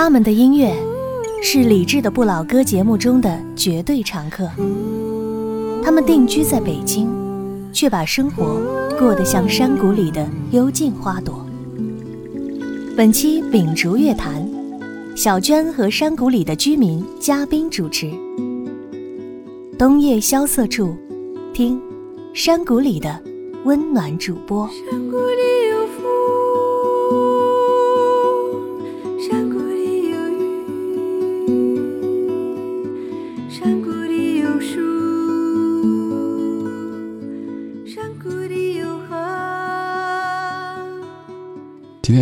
他们的音乐是理智的不老歌节目中的绝对常客。他们定居在北京，却把生活过得像山谷里的幽静花朵。本期秉烛乐坛，小娟和山谷里的居民嘉宾主持。冬夜萧瑟处，听山谷里的温暖主播。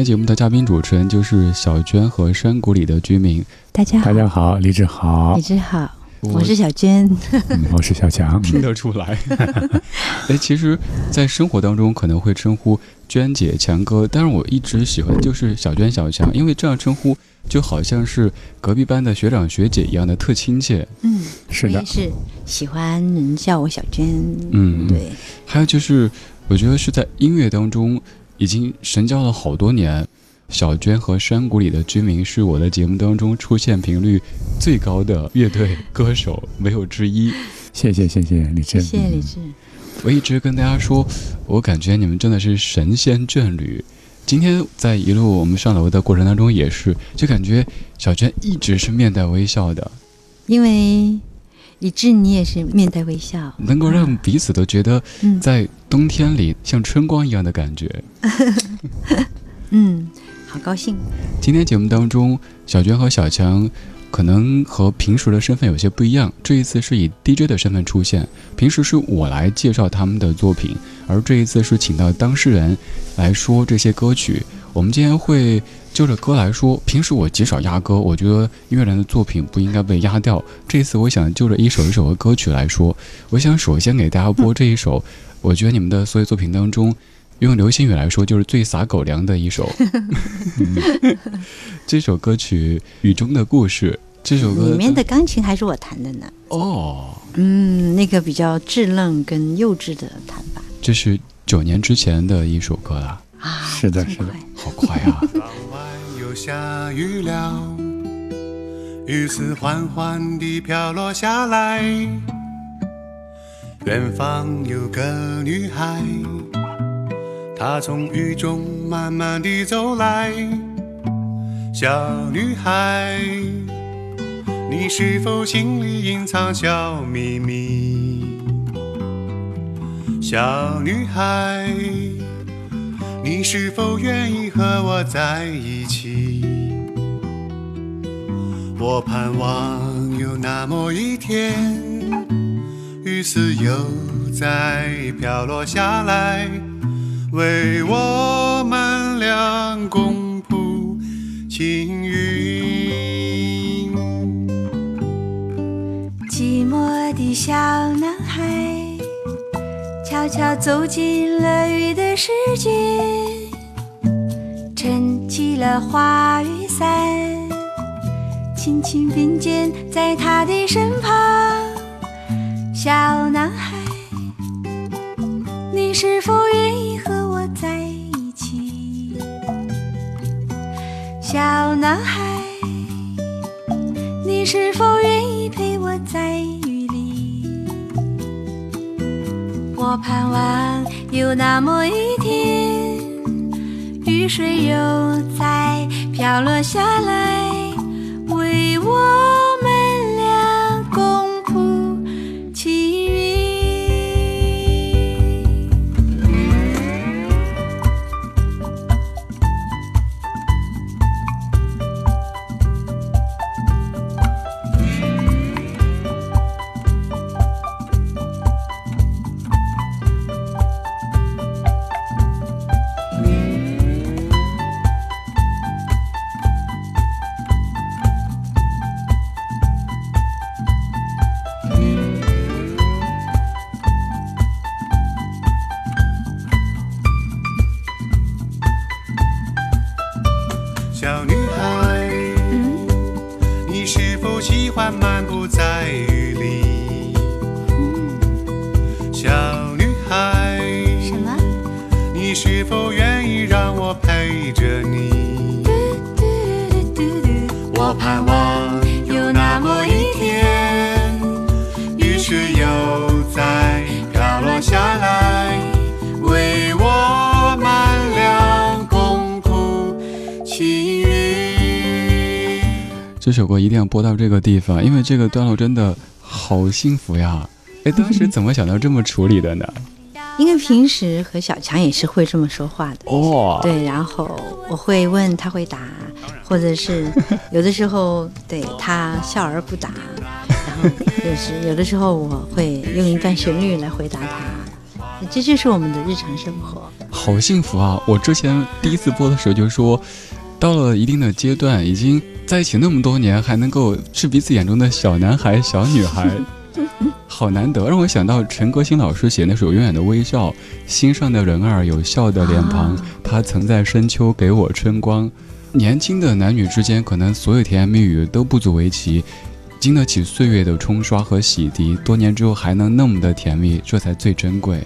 节目的嘉宾主持人就是小娟和山谷里的居民。大家好，大家好，李志好，李志好，我是小娟，我是小强，听得出来。哎，其实，在生活当中可能会称呼娟姐、强哥，但是我一直喜欢就是小娟、小强，因为这样称呼就好像是隔壁班的学长学姐一样的，特亲切。嗯，是的，是喜欢人叫我小娟。嗯，对。还有就是，我觉得是在音乐当中。已经神交了好多年，小娟和山谷里的居民是我的节目当中出现频率最高的乐队歌手，没有之一。谢谢谢谢李志，谢谢李志。我一直跟大家说，我感觉你们真的是神仙眷侣。今天在一路我们上楼的过程当中也是，就感觉小娟一直是面带微笑的，因为。李志，你也是面带微笑，能够让彼此都觉得在冬天里像春光一样的感觉。嗯，好高兴。今天节目当中，小娟和小强可能和平时的身份有些不一样，这一次是以 DJ 的身份出现。平时是我来介绍他们的作品，而这一次是请到当事人来说这些歌曲。我们今天会。就着歌来说，平时我极少压歌，我觉得音乐人的作品不应该被压掉。这一次，我想就着一首一首的歌曲来说，我想首先给大家播这一首，我觉得你们的所有作品当中，用流星雨来说，就是最撒狗粮的一首。这首歌曲《雨中的故事》，这首歌里面的钢琴还是我弹的呢。哦，嗯，那个比较稚嫩跟幼稚的弹法。这是九年之前的一首歌了。啊，是的，是的，好快啊！下雨了，雨丝缓缓地飘落下来。远方有个女孩，她从雨中慢慢地走来。小女孩，你是否心里隐藏小秘密？小女孩。你是否愿意和我在一起？我盼望有那么一天，雨丝又再飘落下来，为我们俩共谱青云。寂寞的小男孩。悄悄走进了雨的世界，撑起了花雨伞，轻轻并肩在他的身旁。小男孩，你是否愿意和我在一起？小男孩，你是否愿意陪我在一？我盼望有那么一天，雨水又再飘落下来，为我。首歌一定要播到这个地方，因为这个段落真的好幸福呀！哎，当时怎么想到这么处理的呢？因为平时和小强也是会这么说话的。哦，对，然后我会问他会答，或者是 有的时候对他笑而不答，然后就是有的时候我会用一段旋律来回答他，这就是我们的日常生活。好幸福啊！我之前第一次播的时候就说，到了一定的阶段，已经在一起那么多年，还能够是彼此眼中的小男孩、小女孩。好难得，让我想到陈歌辛老师写那首《永远的微笑》，心上的人儿有笑的脸庞，他曾在深秋给我春光。年轻的男女之间，可能所有甜言蜜语都不足为奇，经得起岁月的冲刷和洗涤，多年之后还能那么的甜蜜，这才最珍贵。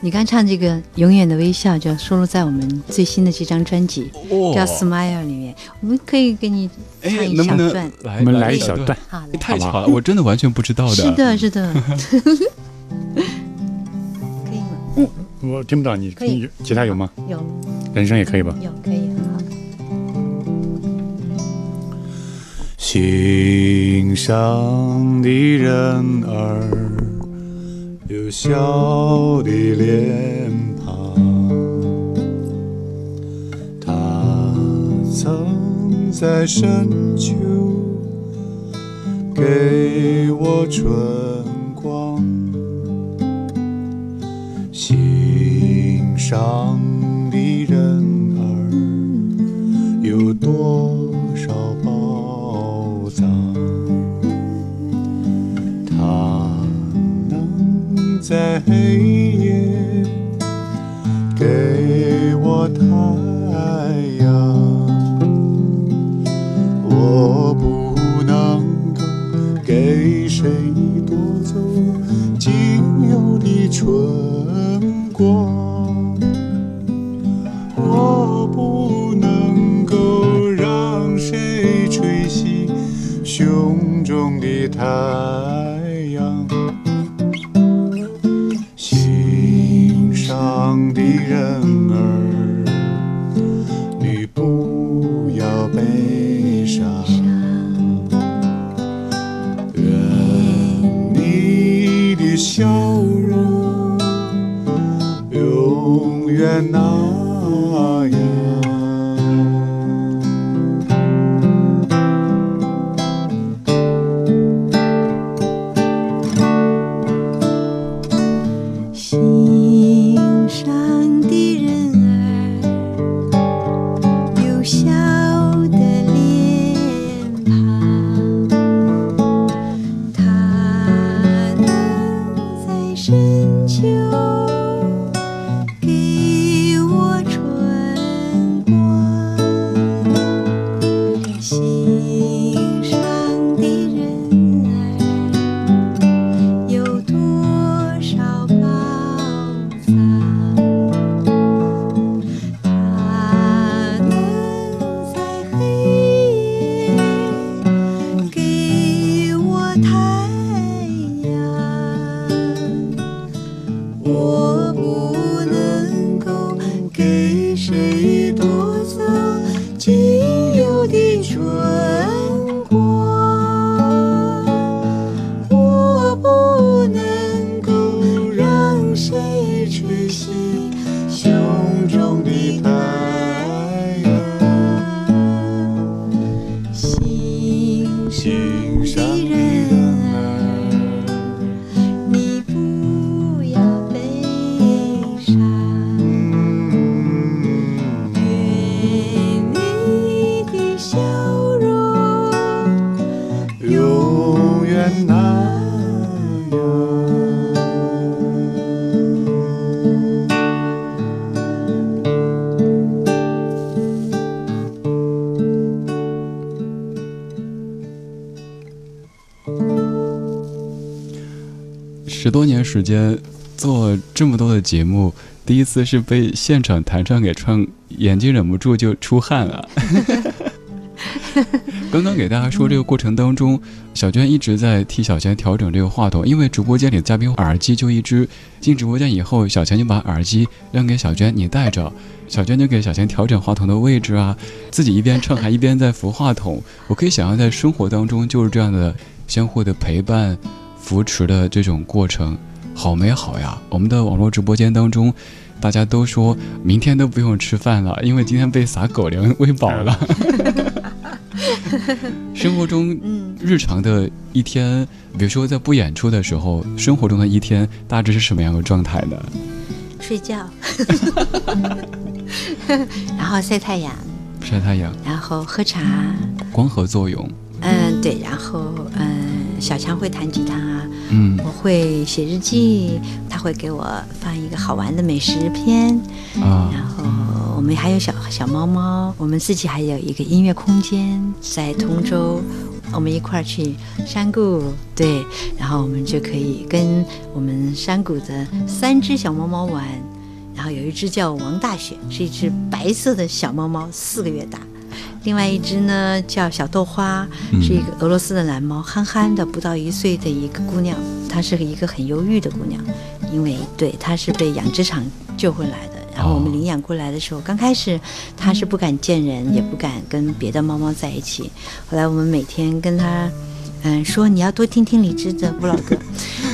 你刚唱这个《永远的微笑》，就收录在我们最新的这张专辑，叫《Smile》里面。我们可以给你唱一小段，来，我们来一小段。好太巧了，我真的完全不知道的。是的，是的。可以吗？嗯，我听不到，你可以。吉他有吗？有。人声也可以吧？有，可以。好。心上的人儿。有笑的脸庞，他曾在深秋给我春光。心上的人儿有多在黑夜给我太阳，我不能够给谁夺走仅有的春光，我不能够让谁吹熄胸中的太。十节目，第一次是被现场弹唱给唱，眼睛忍不住就出汗了。刚刚给大家说这个过程当中，小娟一直在替小钱调整这个话筒，因为直播间里的嘉宾耳机就一只。进直播间以后，小钱就把耳机扔给小娟，你带着。小娟就给小钱调整话筒的位置啊，自己一边唱还一边在扶话筒。我可以想象在生活当中就是这样的相互的陪伴、扶持的这种过程，好美好呀！我们的网络直播间当中。大家都说明天都不用吃饭了，因为今天被撒狗粮喂饱了。生活中，日常的一天，比如说在不演出的时候，生活中的一天大致是什么样的状态呢？睡觉，然后晒太阳，晒太阳，然后喝茶，光合作用。嗯，对，然后嗯。小强会弹吉他，嗯，我会写日记，他会给我放一个好玩的美食片，啊，然后我们还有小小猫猫，我们自己还有一个音乐空间在通州，我们一块儿去山谷，对，然后我们就可以跟我们山谷的三只小猫猫玩，然后有一只叫王大雪，是一只白色的小猫猫，四个月大。另外一只呢叫小豆花，是一个俄罗斯的蓝猫，憨憨的，不到一岁的一个姑娘。她是一个很忧郁的姑娘，因为对她是被养殖场救回来的。然后我们领养过来的时候，刚开始她是不敢见人，也不敢跟别的猫猫在一起。后来我们每天跟她，嗯，说你要多听听李志的不老歌，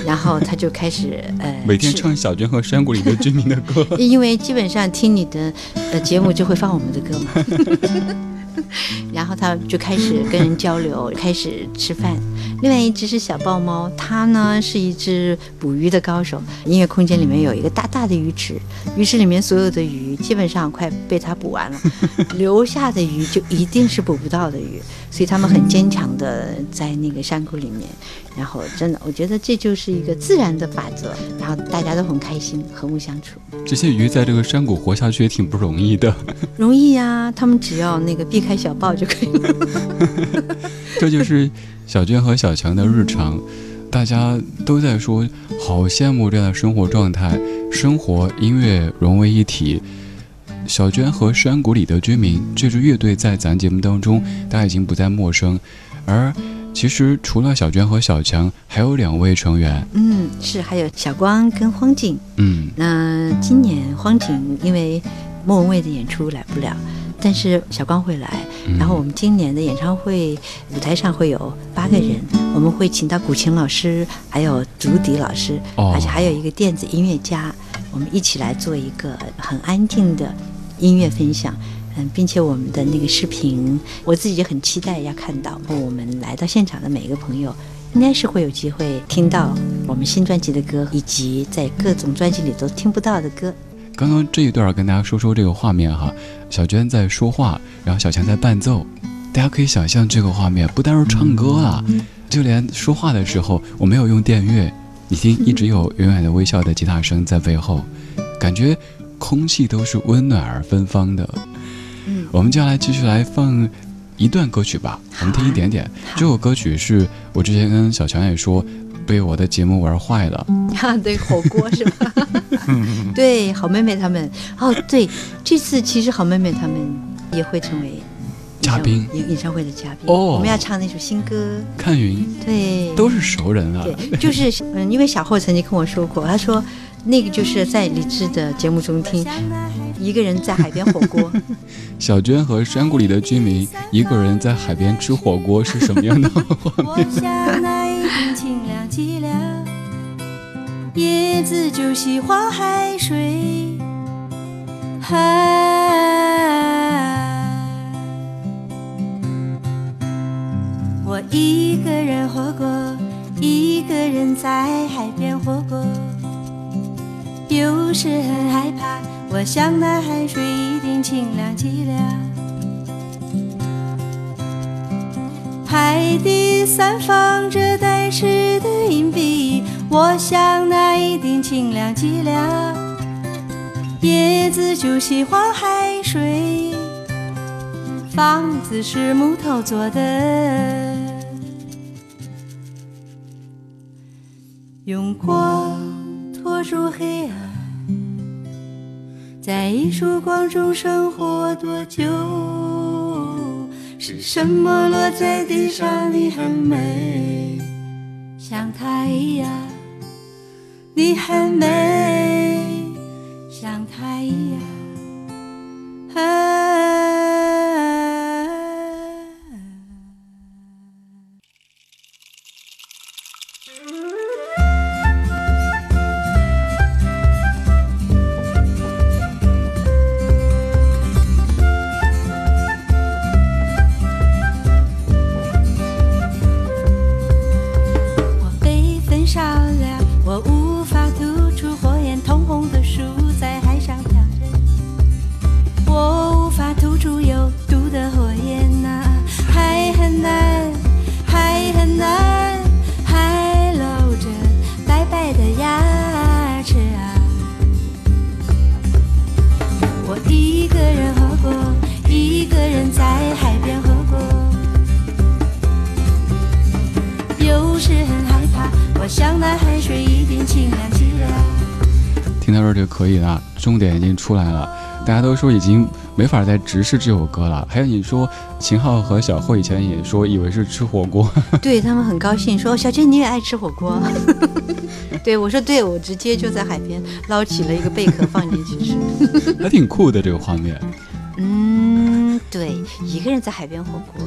然后她就开始呃每天唱小娟和山谷里的居民的歌，因为基本上听你的呃节目就会放我们的歌嘛。然后他就开始跟人交流，开始吃饭。另外一只是小豹猫，它呢是一只捕鱼的高手。音乐空间里面有一个大大的鱼池，鱼池里面所有的鱼基本上快被它捕完了，留下的鱼就一定是捕不到的鱼。所以他们很坚强的在那个山谷里面。然后真的，我觉得这就是一个自然的法则。然后大家都很开心，和睦相处。这些鱼在这个山谷活下去也挺不容易的。容易呀，他们只要那个避开小报就可以了。这就是小娟和小强的日常，大家都在说好羡慕这样的生活状态，生活音乐融为一体。小娟和山谷里的居民这支乐队在咱节目当中，大家已经不再陌生。而其实除了小娟和小强，还有两位成员。嗯，是还有小光跟荒井。嗯，那今年荒井因为莫文蔚的演出来不了。但是小光会来，然后我们今年的演唱会舞台上会有八个人，我们会请到古琴老师，还有竹笛老师，而且还有一个电子音乐家，我们一起来做一个很安静的音乐分享，嗯，并且我们的那个视频，我自己很期待要看到。我们来到现场的每一个朋友，应该是会有机会听到我们新专辑的歌，以及在各种专辑里都听不到的歌。刚刚这一段跟大家说说这个画面哈，小娟在说话，然后小强在伴奏，大家可以想象这个画面，不单是唱歌啊，就连说话的时候，我没有用电乐，你听一直有远远的微笑的吉他声在背后，感觉空气都是温暖而芬芳的。嗯，我们接下来继续来放一段歌曲吧，我们听一点点。这首歌曲是我之前跟小强也说。被我的节目玩坏了 啊！对，火锅是吧？对，好妹妹他们哦，对，这次其实好妹妹他们也会成为嘉宾，演演唱会的嘉宾哦。我们要唱那首新歌《看云》，对，都是熟人啊。对，就是嗯，因为小霍曾经跟我说过，他说那个就是在李志的节目中听，一个人在海边火锅。小娟和山谷里的居民一个人在海边吃火锅是什么样的画面？叶子就喜欢海水。海，我一个人活过，一个人在海边活过。有时很害怕，我想那海水一定清凉极了。海底散放着呆滞的硬币，我想那一定清凉寂寥。叶子就喜欢海水，房子是木头做的，用光拖住黑暗，在一束光中生活多久？是什么落在地上？你很美，像太阳。你很美，像太阳。出来了。大家都说已经没法再直视这首歌了。还有你说秦昊和小慧以前也说以为是吃火锅，对他们很高兴，说：“哦，小娟你也爱吃火锅。”对我说：“对，我直接就在海边捞起了一个贝壳放进去吃。还挺酷的这个画面，”嗯，对，一个人在海边火锅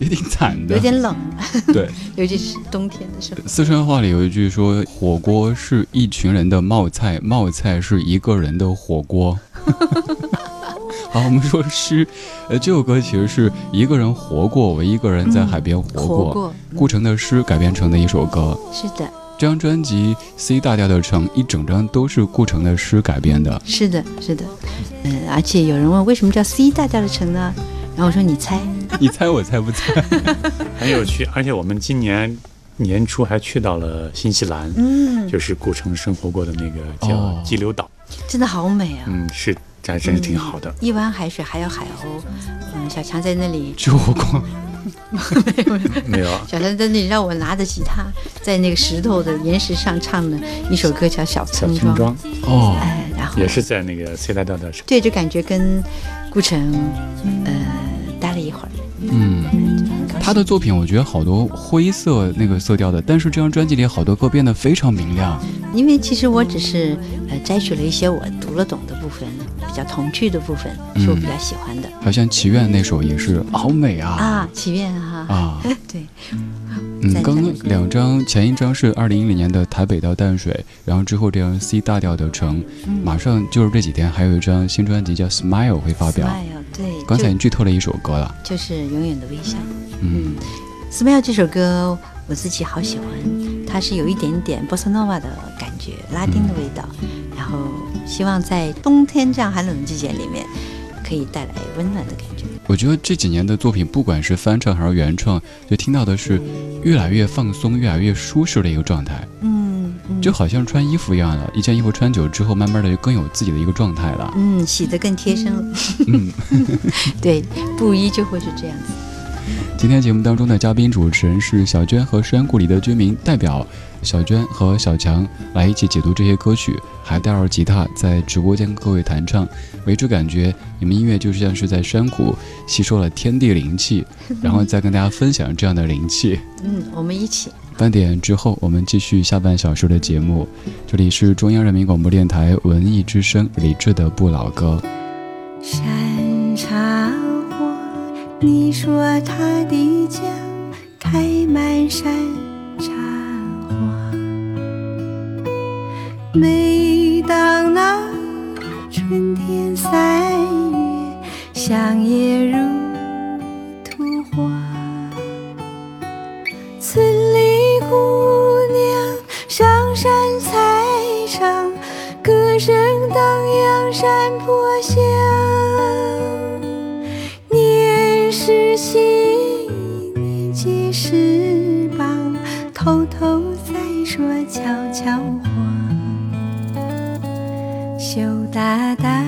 也挺惨的。有点冷，对，尤其是冬天的时候。四川话里有一句说，火锅是一群人的冒菜，冒菜是一个人的火锅。好，我们说诗，呃，这首歌其实是一个人活过，我一个人在海边活过。活过，顾城的诗改编成的一首歌。是的，这张专辑《C 大调的城》一整张都是顾城的诗改编的。是的，是的。嗯，而且有人问为什么叫 C 大调的城呢？然后我说你猜，你猜我猜不猜？很有趣。而且我们今年年初还去到了新西兰，嗯，就是顾城生活过的那个叫哦激流岛，真的好美啊！嗯，是还真是挺好的。一湾海水还有海鸥，嗯，小强在那里，吃火锅。没有。没有，小山在那里让我拿着吉他，在那个石头的岩石上唱了一首歌叫《小小村庄》，村庄。哦，哎，然后也是在那个 C 大调的城。对，就感觉跟顾城呃待了一会儿，嗯，他的作品我觉得好多灰色那个色调的，但是这张专辑里好多歌变得非常明亮。因为其实我只是呃摘取了一些我读了懂的部分，比较童趣的部分，是我比较喜欢的、好像《祈愿》那首也是好美啊啊。祈愿哈，啊！对，嗯，刚刚两张，前一张是二零一零年的《台北到淡水》，然后之后这张 C 大调的城，嗯马上就是这几天还有一张新专辑叫《Smile》会发表。Smile，对，刚才你剧透了一首歌了，就是永远的微笑。嗯，Smile 这首歌我自己好喜欢，它是有一点点 bossa nova 的感觉，拉丁的味道，然后希望在冬天这样寒冷的季节里面，可以带来温暖的感觉。我觉得这几年的作品，不管是翻唱还是原创，就听到的是越来越放松、越来越舒适的一个状态，嗯嗯，就好像穿衣服一样了。一件衣服穿久之后，慢慢的就更有自己的一个状态了。嗯洗得更贴身了。嗯，对，布衣就会是这样子。今天节目当中的嘉宾主持人是小娟和山谷里的居民代表小娟和小强来一起解读这些歌曲，还带着吉他在直播间跟各位弹唱，为之感觉你们音乐就像是在山谷吸收了天地灵气，然后再跟大家分享这样的灵气。嗯，我们一起。半点之后，我们继续下半小时的节目。这里是中央人民广播电台文艺之声李志的不老歌。山你说他的家开满山茶花。每当那春天三月，香叶如图画。村里姑娘上山采茶，歌声荡漾山坡下。是新一，年纪时棒，偷偷在说悄悄话。羞答答，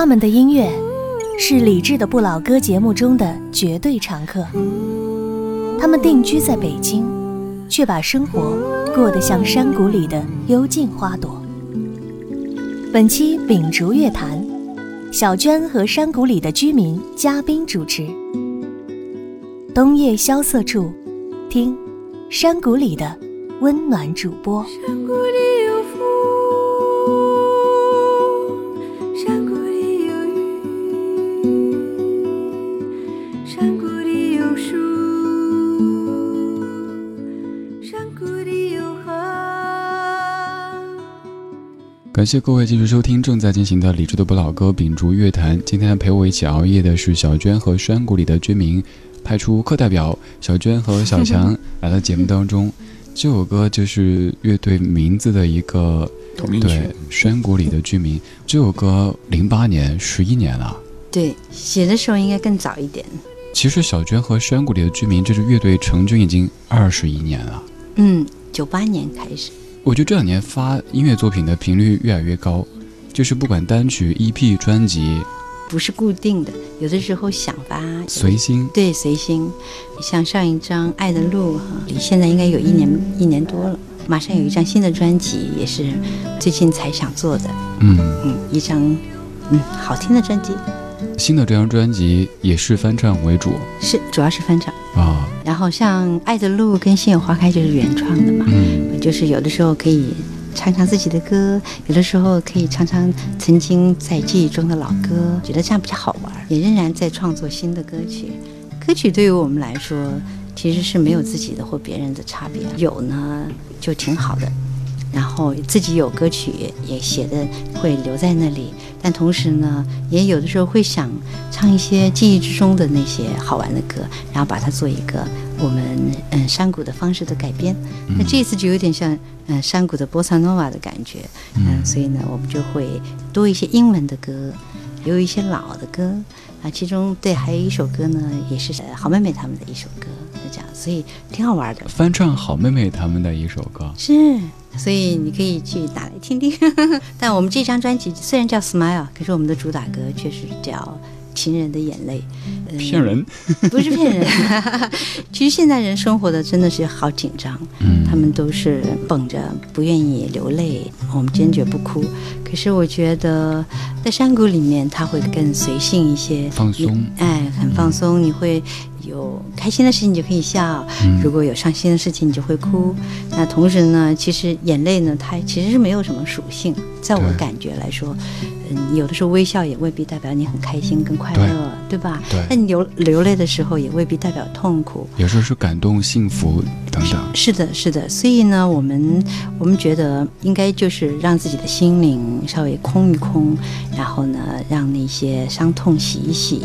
他们的音乐是理智的不老歌节目中的绝对常客。他们定居在北京，却把生活过得像山谷里的幽静花朵。本期秉烛乐坛，小娟和山谷里的居民嘉宾主持。冬夜萧瑟处，听山谷里的温暖主播。感谢各位继续收听正在进行的理智的不老歌秉烛乐坛。今天陪我一起熬夜的是小娟和山谷里的居民，派出课代表小娟和小强 来到节目当中。这首歌就是乐队名字的一个同名曲对，山谷里的居民。这首歌零八年，十一年了。对，写的时候应该更早一点。其实小娟和山谷里的居民这支乐队成军已经二十一年了。嗯，九八年开始。我觉得这两年发音乐作品的频率越来越高，就是不管单曲、EP、专辑，不是固定的，有的时候想发，随心。对随心。像上一张《爱的路》哈，离现在应该有一年一年多了，马上有一张新的专辑，也是最近才想做的。嗯，嗯，一张嗯好听的专辑，新的这张专辑也是翻唱为主是主要是翻唱。啊。然后像《爱的路》跟《心有花开》就是原创的嘛，嗯，就是有的时候可以唱唱自己的歌，有的时候可以唱唱曾经在记忆中的老歌，觉得这样比较好玩。也仍然在创作新的歌曲，歌曲对于我们来说其实是没有自己的或别人的差别，有呢就挺好的。然后自己有歌曲也写的会留在那里，但同时呢，也有的时候会想唱一些记忆之中的那些好玩的歌，然后把它做一个我们嗯山谷的方式的改编。那这次就有点像嗯山谷的波萨诺瓦的感觉，嗯，所以呢，我们就会多一些英文的歌，也有一些老的歌啊，其中对还有一首歌呢，也是呃好妹妹他们的一首歌，就这样，所以挺好玩的。翻唱好妹妹他们的一首歌。是所以你可以去打来听听。但我们这张专辑虽然叫《Smile》，可是我们的主打歌却是叫《情人的眼泪》。呃骗人，不是骗人。其实现在人生活的真的是好紧张，嗯他们都是绷着，不愿意流泪，我们坚决不哭。可是我觉得在山谷里面，他会更随性一些，放松哎，很放松。你会有开心的事情你就可以笑，嗯如果有伤心的事情你就会哭。那同时呢，其实眼泪呢，它其实是没有什么属性，在我感觉来说，嗯，有的时候微笑也未必代表你很开心、更快乐，对吧？对那你流流泪的时候也未必代表痛苦。有时候是感动、幸福等等。是的，是的，所以呢，我们我们觉得应该就是让自己的心灵稍微空一空，然后呢，让那些伤痛洗一洗，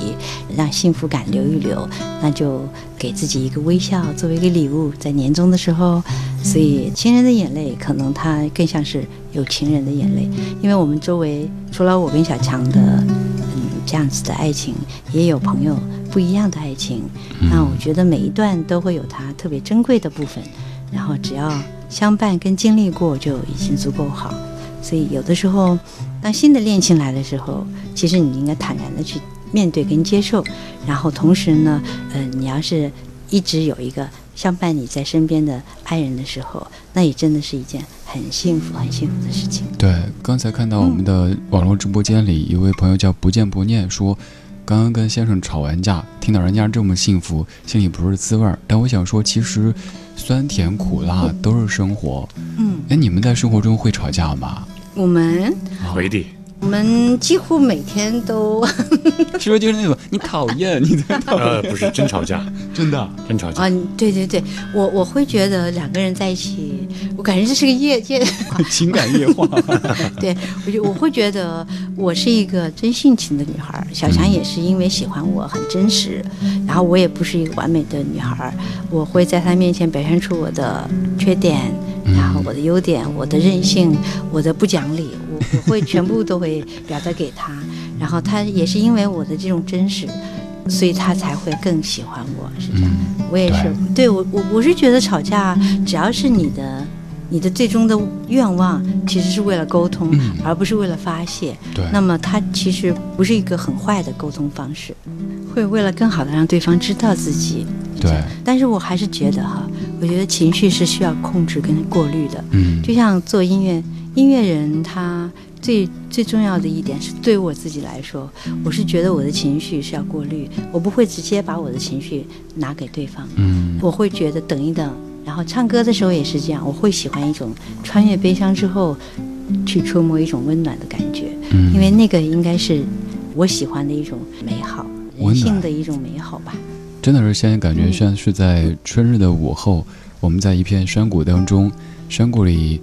让幸福感流一流，那就给自己一个微笑作为一个礼物，在年终的时候。所以，亲人的眼泪可能它更像是有情人的眼泪，因为我们周围除了我跟小强的嗯这样子的爱情，也有朋友不一样的爱情。那我觉得每一段都会有它特别珍贵的部分，然后只要相伴跟经历过就已经足够好。所以有的时候，当新的恋情来的时候，其实你应该坦然的去面对跟接受，然后同时呢，呃，你要是一直有一个相伴你在身边的爱人的时候，那也真的是一件很幸福、很幸福的事情。对，刚才看到我们的网络直播间里，一位朋友叫不见不念说，刚刚跟先生吵完架，听到人家这么幸福，心里不是滋味儿。但我想说，其实酸甜苦辣都是生活。嗯，哎，你们在生活中会吵架吗？我们回地我们几乎每天都 是不是就是那种你讨厌你在讨厌？呃不是真吵架，真的，真吵架。啊，对对对，我我会觉得两个人在一起，我感觉这是个业界。情感夜话。对，我就我会觉得我是一个真性情的女孩，小强也是因为喜欢我很真实，然后我也不是一个完美的女孩，我会在他面前表现出我的缺点，然后我的优点，我的任性，我的不讲理，我我会全部都会表达给他，然后他也是因为我的这种真实，所以他才会更喜欢我，是这样。嗯我也是，对我我我是觉得吵架只要是你的。你的最终的愿望其实是为了沟通，嗯而不是为了发泄。对，那么它其实不是一个很坏的沟通方式，会为了更好的让对方知道自己。对，但是我还是觉得哈，我觉得情绪是需要控制跟过滤的。嗯，就像做音乐，音乐人他最最重要的一点是，对于我自己来说，我是觉得我的情绪是要过滤，我不会直接把我的情绪拿给对方。嗯，我会觉得等一等，然后唱歌的时候也是这样，我会喜欢一种穿越悲伤之后，去触摸一种温暖的感觉，嗯因为那个应该是我喜欢的一种美好，人性的一种美好吧。真的是现在感觉像是在春日的午后，我们在一片山谷当中，山谷里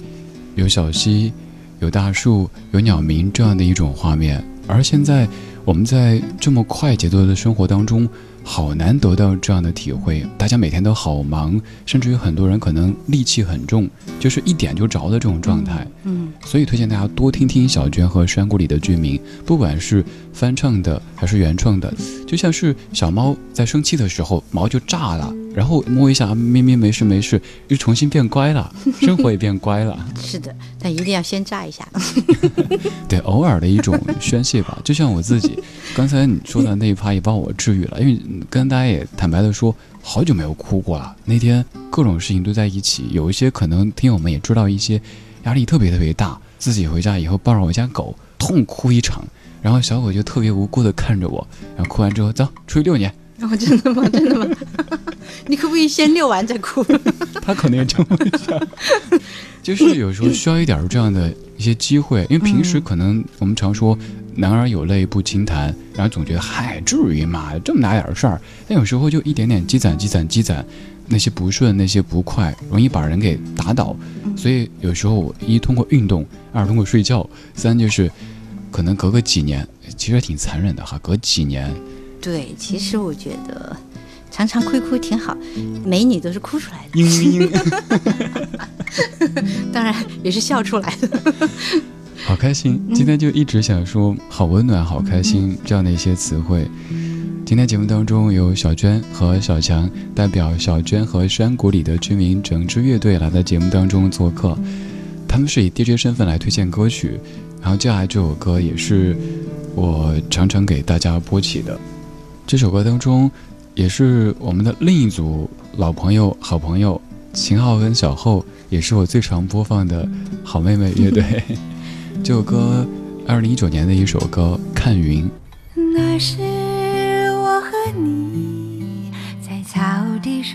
有小溪，有大树，有鸟鸣这样的一种画面。而现在我们在这么快节奏的生活当中，好难得到这样的体会。大家每天都好忙，甚至于很多人可能戾气很重，就是一点就着的这种状态。嗯，所以推荐大家多听听小娟和山谷里的居民，不管是翻唱的还是原创的，就像是小猫在生气的时候毛就炸了，然后摸一下咪咪没事没事，又重新变乖了，生活也变乖了。是的，但一定要先炸一下。对，偶尔的一种宣泄吧。就像我自己，刚才你说的那一趴也帮我治愈了，因为跟大家也坦白的说，好久没有哭过了。那天各种事情都在一起，有一些可能听友们也知道一些压力特别特别大，自己回家以后抱着我家狗痛哭一场，然后小狗就特别无辜的看着我，然后哭完之后走出去遛你，哦，真的吗？真的吗？你可不可以先遛完再哭？他可能也这么想，就是有时候需要一点儿这样的一些机会，因为平时可能我们常说“男儿有泪不轻弹”，然后总觉得嗨，至于吗？这么大点儿事儿，但有时候就一点点积攒、积攒、积攒，那些不顺、那些不快，容易把人给打倒。所以有时候我一通过运动，二通过睡觉，三就是可能隔个几年，其实挺残忍的哈，隔几年，对，其实我觉得常常哭一哭挺好，美女都是哭出来的，嘤嘤。当然也是笑出来的。好开心，今天就一直想说“好温暖、好开心”这样的一些词汇。今天节目当中有小娟和小强代表小娟和山谷里的居民整支乐队来到节目当中做客。他们是以 DJ 身份来推荐歌曲，然后接下来这首歌也是我常常给大家播起的。这首歌当中，也是我们的另一组老朋友、好朋友秦昊跟小厚，也是我最常播放的好妹妹乐队。这首歌，二零一九年的一首歌《看云》。那时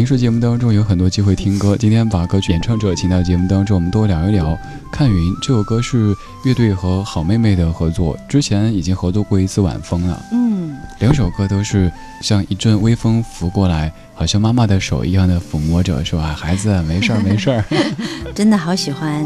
平时节目当中有很多机会听歌，今天把歌曲演唱者请到节目当中，我们多聊一聊。看云这首歌是乐队和好妹妹的合作，之前已经合作过一次晚风了。嗯，两首歌都是像一阵微风拂过来，好像妈妈的手一样的抚摸着，说啊，孩子没事儿没事儿。真的好喜欢，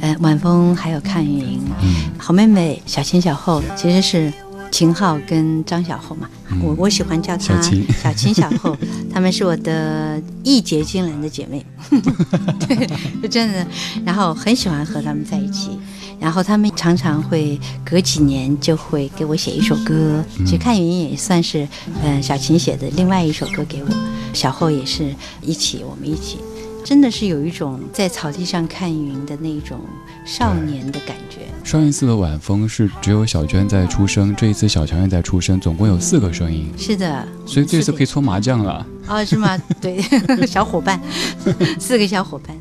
呃，晚风还有看云，嗯，好妹妹小前小后其实是秦昊跟张小厚嘛，我我喜欢叫她小秦。小秦小厚，她们是我的义结金兰的姐妹，对，就真的，然后很喜欢和她们在一起。然后他们常常会隔几年就会给我写一首歌，其实看云也算是，嗯、小秦写的另外一首歌给我，小厚也是一起，我们一起，真的是有一种在草地上看云的那种少年的感觉。上一次的晚风是只有小娟在出声，这一次小强也在出声，总共有四个声音，是的，所以这次可以搓麻将了。哦，是吗？对，小伙伴，四个小伙伴，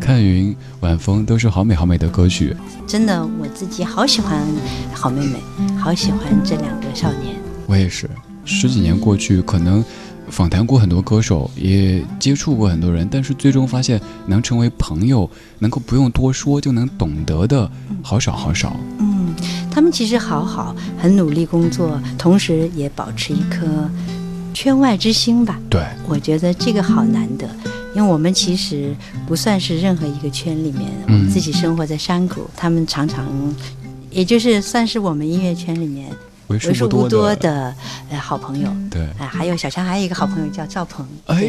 看云、晚风都是好美好美的歌曲。真的我自己好喜欢好妹妹，好喜欢这两个少年。我也是，十几年过去，可能访谈过很多歌手，也接触过很多人，但是最终发现能成为朋友，能够不用多说就能懂得的，好少好少。嗯，他们其实好好，很努力工作，同时也保持一颗圈外之心吧。对，我觉得这个好难得，因为我们其实不算是任何一个圈里面，我们自己生活在山谷，他们常常，也就是算是我们音乐圈里面为为数不多的。好朋友。对，啊，还有小强，还有一个好朋友叫赵鹏。哎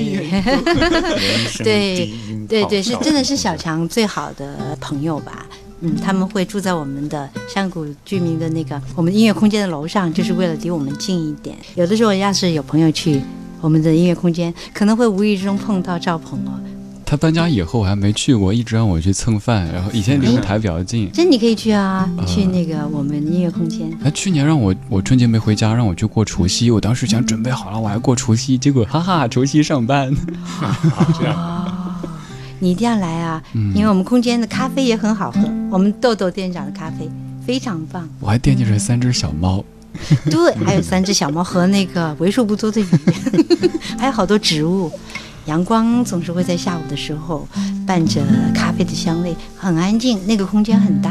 对 对对，是真的是小强最好的朋友吧。嗯，他们会住在我们的山谷居民的那个我们音乐空间的楼上，就是为了离我们近一点。有的时候要是有朋友去我们的音乐空间，可能会无意之中碰到赵鹏哦。他搬家以后我还没去过，一直让我去蹭饭，然后以前离舞台比较近。这你可以去啊，啊去那个我们音乐空间。他去年让我我春节没回家，让我去过除夕，我当时想准备好了，我还过除夕，结果哈哈，除夕上班。这样哦，你一定要来啊，嗯因为我们空间的咖啡也很好喝，我们豆豆店长的咖啡非常棒。我还惦记着三只小猫。对，还有三只小猫和那个为数不多的鱼，还有好多植物。阳光总是会在下午的时候伴着咖啡的香味，很安静。那个空间很大，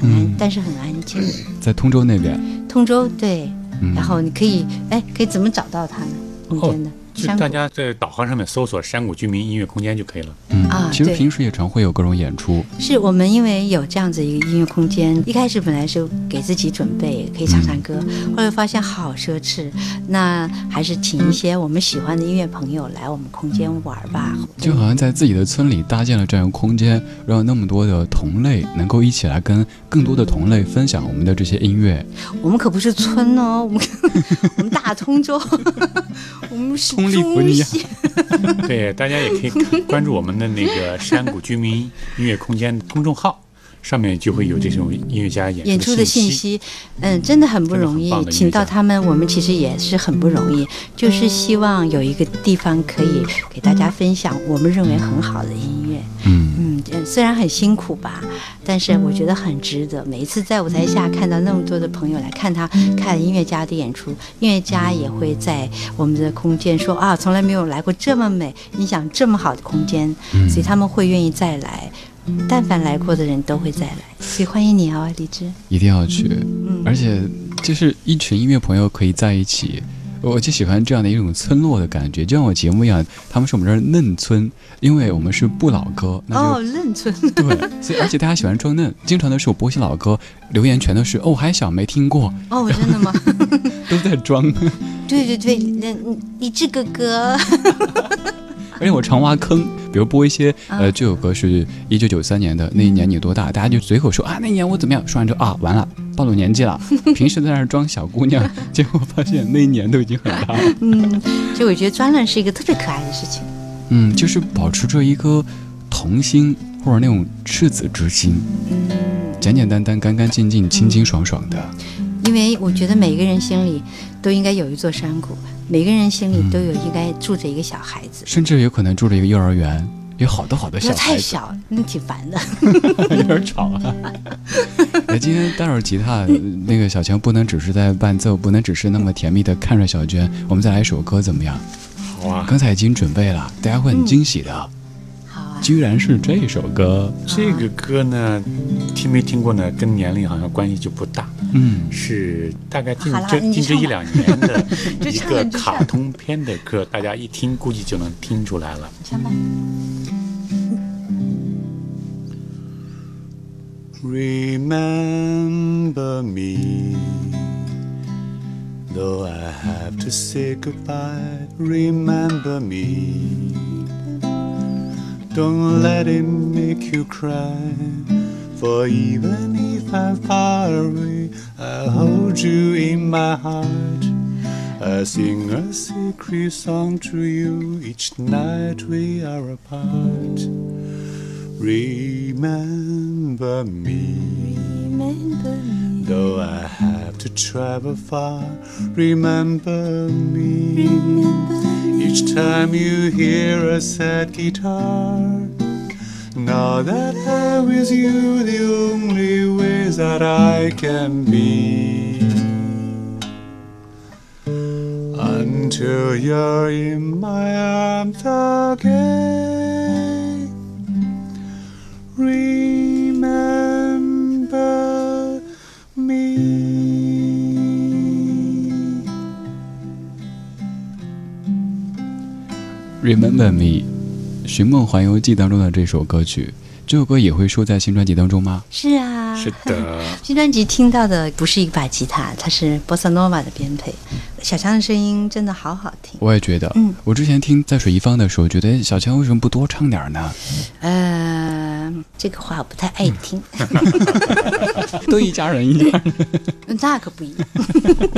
很安，嗯但是很安静。在通州那边，通州对，嗯，然后你可以哎，可以怎么找到它呢？空间的就大家在导航上面搜索“山谷居民音乐空间”就可以了。嗯啊其实平时也常会有各种演出，是我们因为有这样子一个音乐空间，一开始本来是给自己准备可以唱唱歌，后来发现好奢侈，那还是请一些我们喜欢的音乐朋友来我们空间玩吧。就好像在自己的村里搭建了这样一个空间，让那么多的同类能够一起来跟更多的同类分享我们的这些音乐。我们可不是村哦，我们 我们大通州，我们是通利福尼亚对，大家也可以关注我们的那个山谷居民音乐空间公众号，上面就会有这种音乐家演演出的信息。嗯，真的很不容易请到他们，我们其实也是很不容易，就是希望有一个地方可以给大家分享我们认为很好的音乐。嗯，嗯，呃虽然很辛苦吧，但是我觉得很值得。每一次在舞台下看到那么多的朋友来看他看音乐家的演出，音乐家也会在我们的空间说啊，从来没有来过这么美、音响这么好的空间，所以他们会愿意再来。但凡来过的人都会再来，所以欢迎你啊，李志。一定要去，嗯而且就是一群音乐朋友可以在一起。我就喜欢这样的一种村落的感觉，就像我节目一样，他们是我们这儿嫩村，因为我们是不老歌，那就、哦，嫩村。对，所以而且大家喜欢装嫩，经常的是我播些老歌，留言全都是哦我还小没听过，哦，真的吗？都在装，对对对，那李志哥哥，而且我常挖坑，比如播一些啊呃这首歌是一九九三年的，那一年你多大？大家就随口说啊那一年我怎么样，说完之后啊完了暴露年纪了，平时在那儿装小姑娘，结果发现那一年都已经很大了。嗯，就我觉得专栏是一个特别可爱的事情。嗯，就是保持着一颗童心或者那种赤子之心，嗯，简简单单、干干净净、清清爽爽的。因为我觉得每个人心里都应该有一座山谷，每个人心里都有应该住着一个小孩子。甚至有可能住着一个幼儿园，有好多好多小孩子，太小，那挺烦的。有点吵啊。哎，今天带着吉他，那个小强不能只是在伴奏，不能只是那么甜蜜的看着小娟，我们再来一首歌怎么样？好啊，刚才已经准备了，大家会很惊喜的，居然是这首歌。这个歌呢，听没听过呢？跟年龄好像关系就不大，嗯，是大概近这近这一两年的 一个卡通片的歌，大家一听估计就能听出来了。Remember me, though I have to say goodbye. Remember me, don't let it make you cry. For even if I'm far away, I'll hold you in my heart. I sing a secret song to you each night we are apart. Remember me. Though I have to travel far, remember me. Each time you hear a sad guitar, now that I'm with you, the only ways that I can be. Until you're in my arms again. Remember Remember Me，《寻梦环游记》当中的这首歌曲，这首歌也会收在新专辑当中吗？是啊，是的，新专辑听到的不是一把吉他，它是波萨诺瓦的编配。小强的声音真的好好听。我也觉得，嗯我之前听在水一方的时候，觉得哎小强为什么不多唱点儿呢？呃，这个话我不太爱听，都一家人，一家人，那可不一样。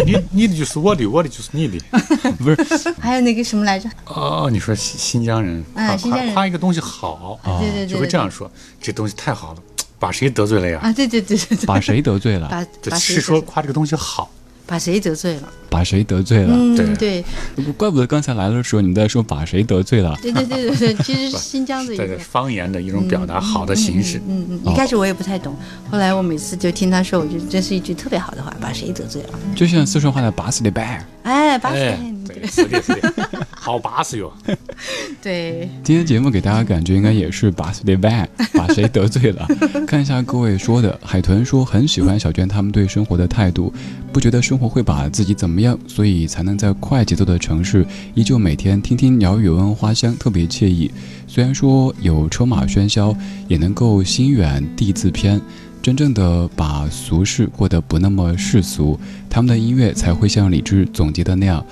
你你的就是我的，我的就是你的。不是还有那个什么来着？哦，你说新新疆人，夸啊新疆人夸夸一个东西好，对对对，就会这样说，这东西太好了，把谁得罪了呀？啊！对对对对对，把谁得罪了？把把是说夸这个东西好，把谁得罪了？把谁得罪了？嗯，对对怪不得刚才来的时候你们在说把谁得罪了。对对对对对，其实是新疆的一个。方言的一种表达好的形式。嗯嗯，一开始我也不太懂，后来我每次就听他说，我觉得这是一句特别好的话，把谁得罪了？就像四川话的“把死的拜哎，把哎谁？，对，是的，是的，好巴适哟。对，今天节目给大家感觉应该也是把谁的拜，把谁得罪了？看一下各位说的，海豚说很喜欢小娟他们对生活的态度，不觉得生活会把自己怎么样，所以才能在快节奏的城市依旧每天听听鸟语、闻闻花香，特别惬意。虽然说有车马喧嚣，也能够心远地自偏。真正的把俗世过得不那么世俗，他们的音乐才会像李志总结的那样，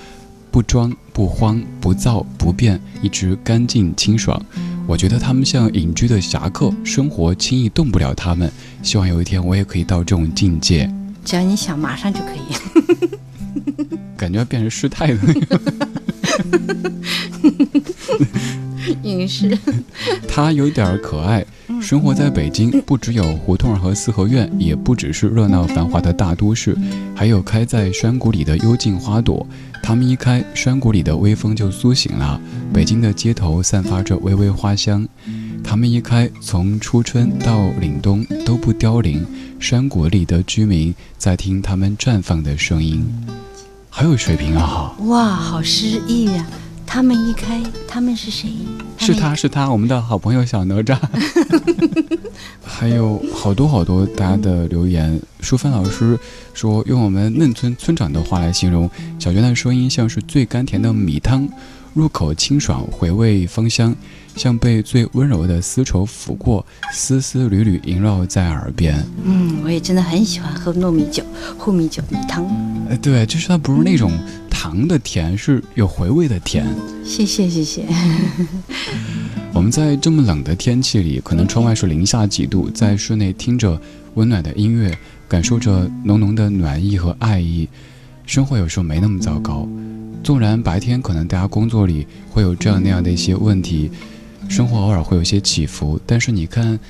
不装不慌不躁不变，一直干净清爽。我觉得他们像隐居的侠客，生活轻易动不了他们。希望有一天我也可以到这种境界，只要你想，马上就可以。感觉要变成师太的那个。影视，他有点儿可爱，生活在北京，不只有胡同和四合院，也不只是热闹繁华的大都市，还有开在山谷里的幽静花朵。它们一开，山谷里的微风就苏醒了，北京的街头散发着微微花香。它们一开，从初春到凛冬都不凋零，山谷里的居民在听它们绽放的声音。好有水平啊！哇，好诗意呀！他们一开，他们是谁？是他是他，我们的好朋友小哪吒。还有好多好多大家的留言，淑芬老师说，用我们嫩村村长的话来形容，小娟的声音像是最甘甜的米汤，入口清爽，回味芳香，像被最温柔的丝绸抚过，丝丝缕缕萦绕在耳边。嗯，我也真的很喜欢喝糯米酒、糊米酒、米汤。呃，对，就是它不是那种糖的甜，是有回味的甜。谢谢谢谢。我们在这么冷的天气里，可能窗外是零下几度，在室内听着温暖的音乐，感受着浓浓的暖意和爱意，生活有时候没那么糟糕。纵然白天可能大家工作里会有这样那样的一些问题，生活偶尔会有些起伏，但是你看，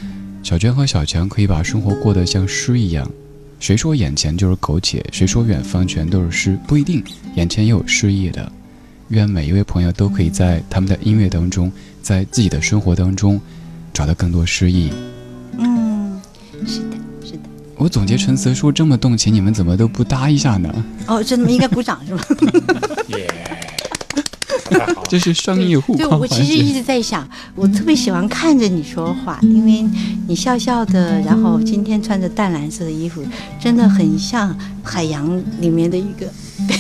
小娟和小强可以把生活过得像诗一样。谁说眼前就是苟且？谁说远方全都是诗？不一定，眼前也有诗意的。愿每一位朋友都可以在他们的音乐当中。在自己的生活当中，找到更多诗意。嗯，是，我总结陈词说这么动情，你们怎么都不搭一下呢？哦，真的应该鼓掌是吧？耶，这是商业互对，我其实一直在想，我特别喜欢看着你说话，因为你笑笑的，然后今天穿着淡蓝色的衣服，真的很像海洋里面的一个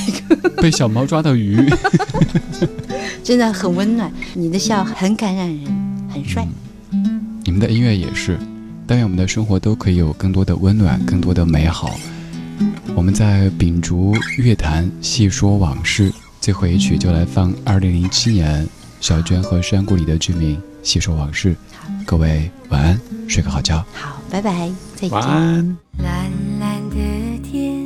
被小猫抓到鱼。真的很温暖，你的笑很感染人，很帅。你们的音乐也是，但愿我们的生活都可以有更多的温暖，更多的美好。我们在秉烛乐坛细说往事，最后一曲就来放二零零七年小娟和山谷里的居民细说往事。各位晚安，睡个好觉。好，拜拜，再见。晚安。蓝蓝的天，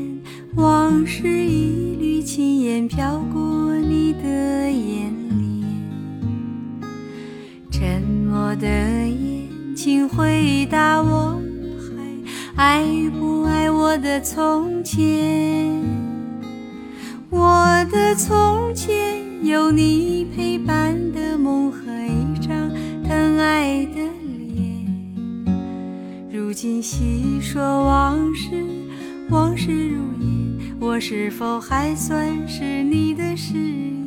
往事一缕轻烟飘过你的眼帘。沉默的眼请回答我，还爱不爱我的从前？我的从前有你陪伴的梦和一张疼爱的脸。如今细说往事，往事如烟，我是否还算是你的誓言？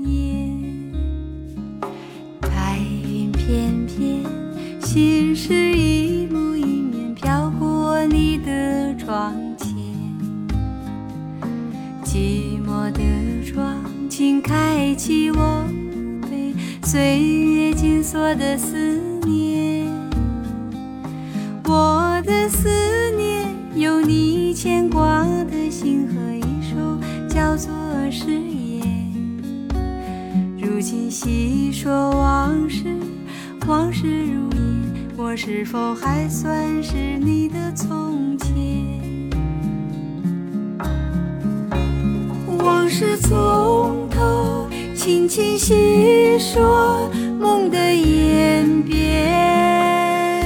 心事一幕一面飘过你的窗前。寂寞的窗，请开启我被岁月紧锁的思念。我的思念，有你牵挂的心和一首叫做誓言。如今细说往事。往事如，我是否还算是你的从前？往事从头轻轻细说，梦的演变。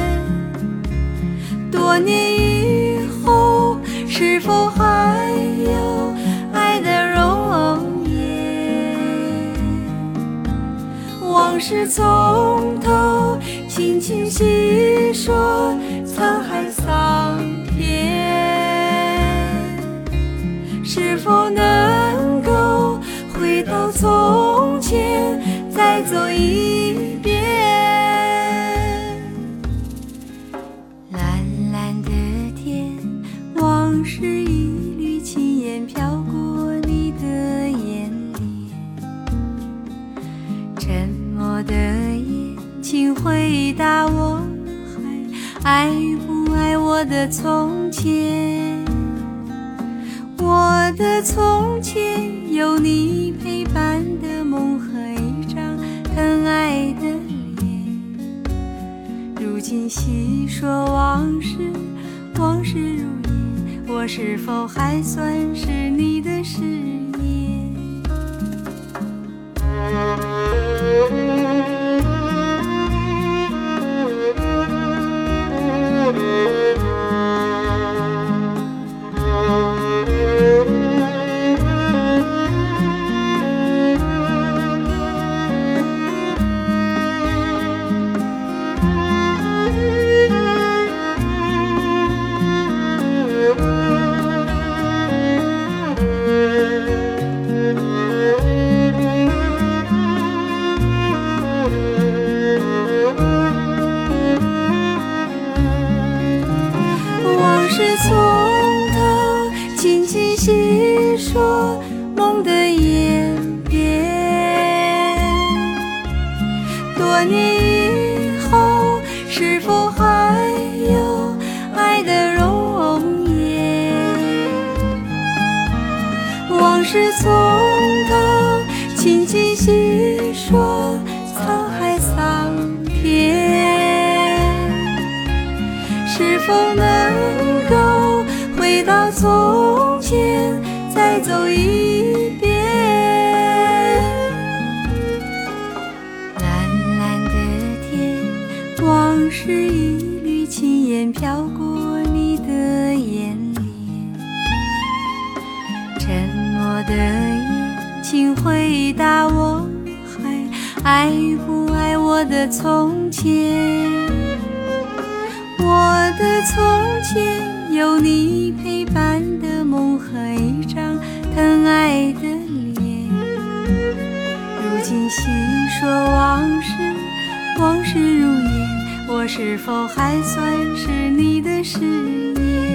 多年以后，是否还有爱的容颜？往事从头。轻轻细说沧海桑田，是否能够回到从前，再走一爱不爱我的从前？我的从前有你陪伴的梦和一张疼爱的脸。如今细说往事，往事如烟，我是否还算是你的誓言？今细说往事，往事如烟，我是否还算是你的誓言？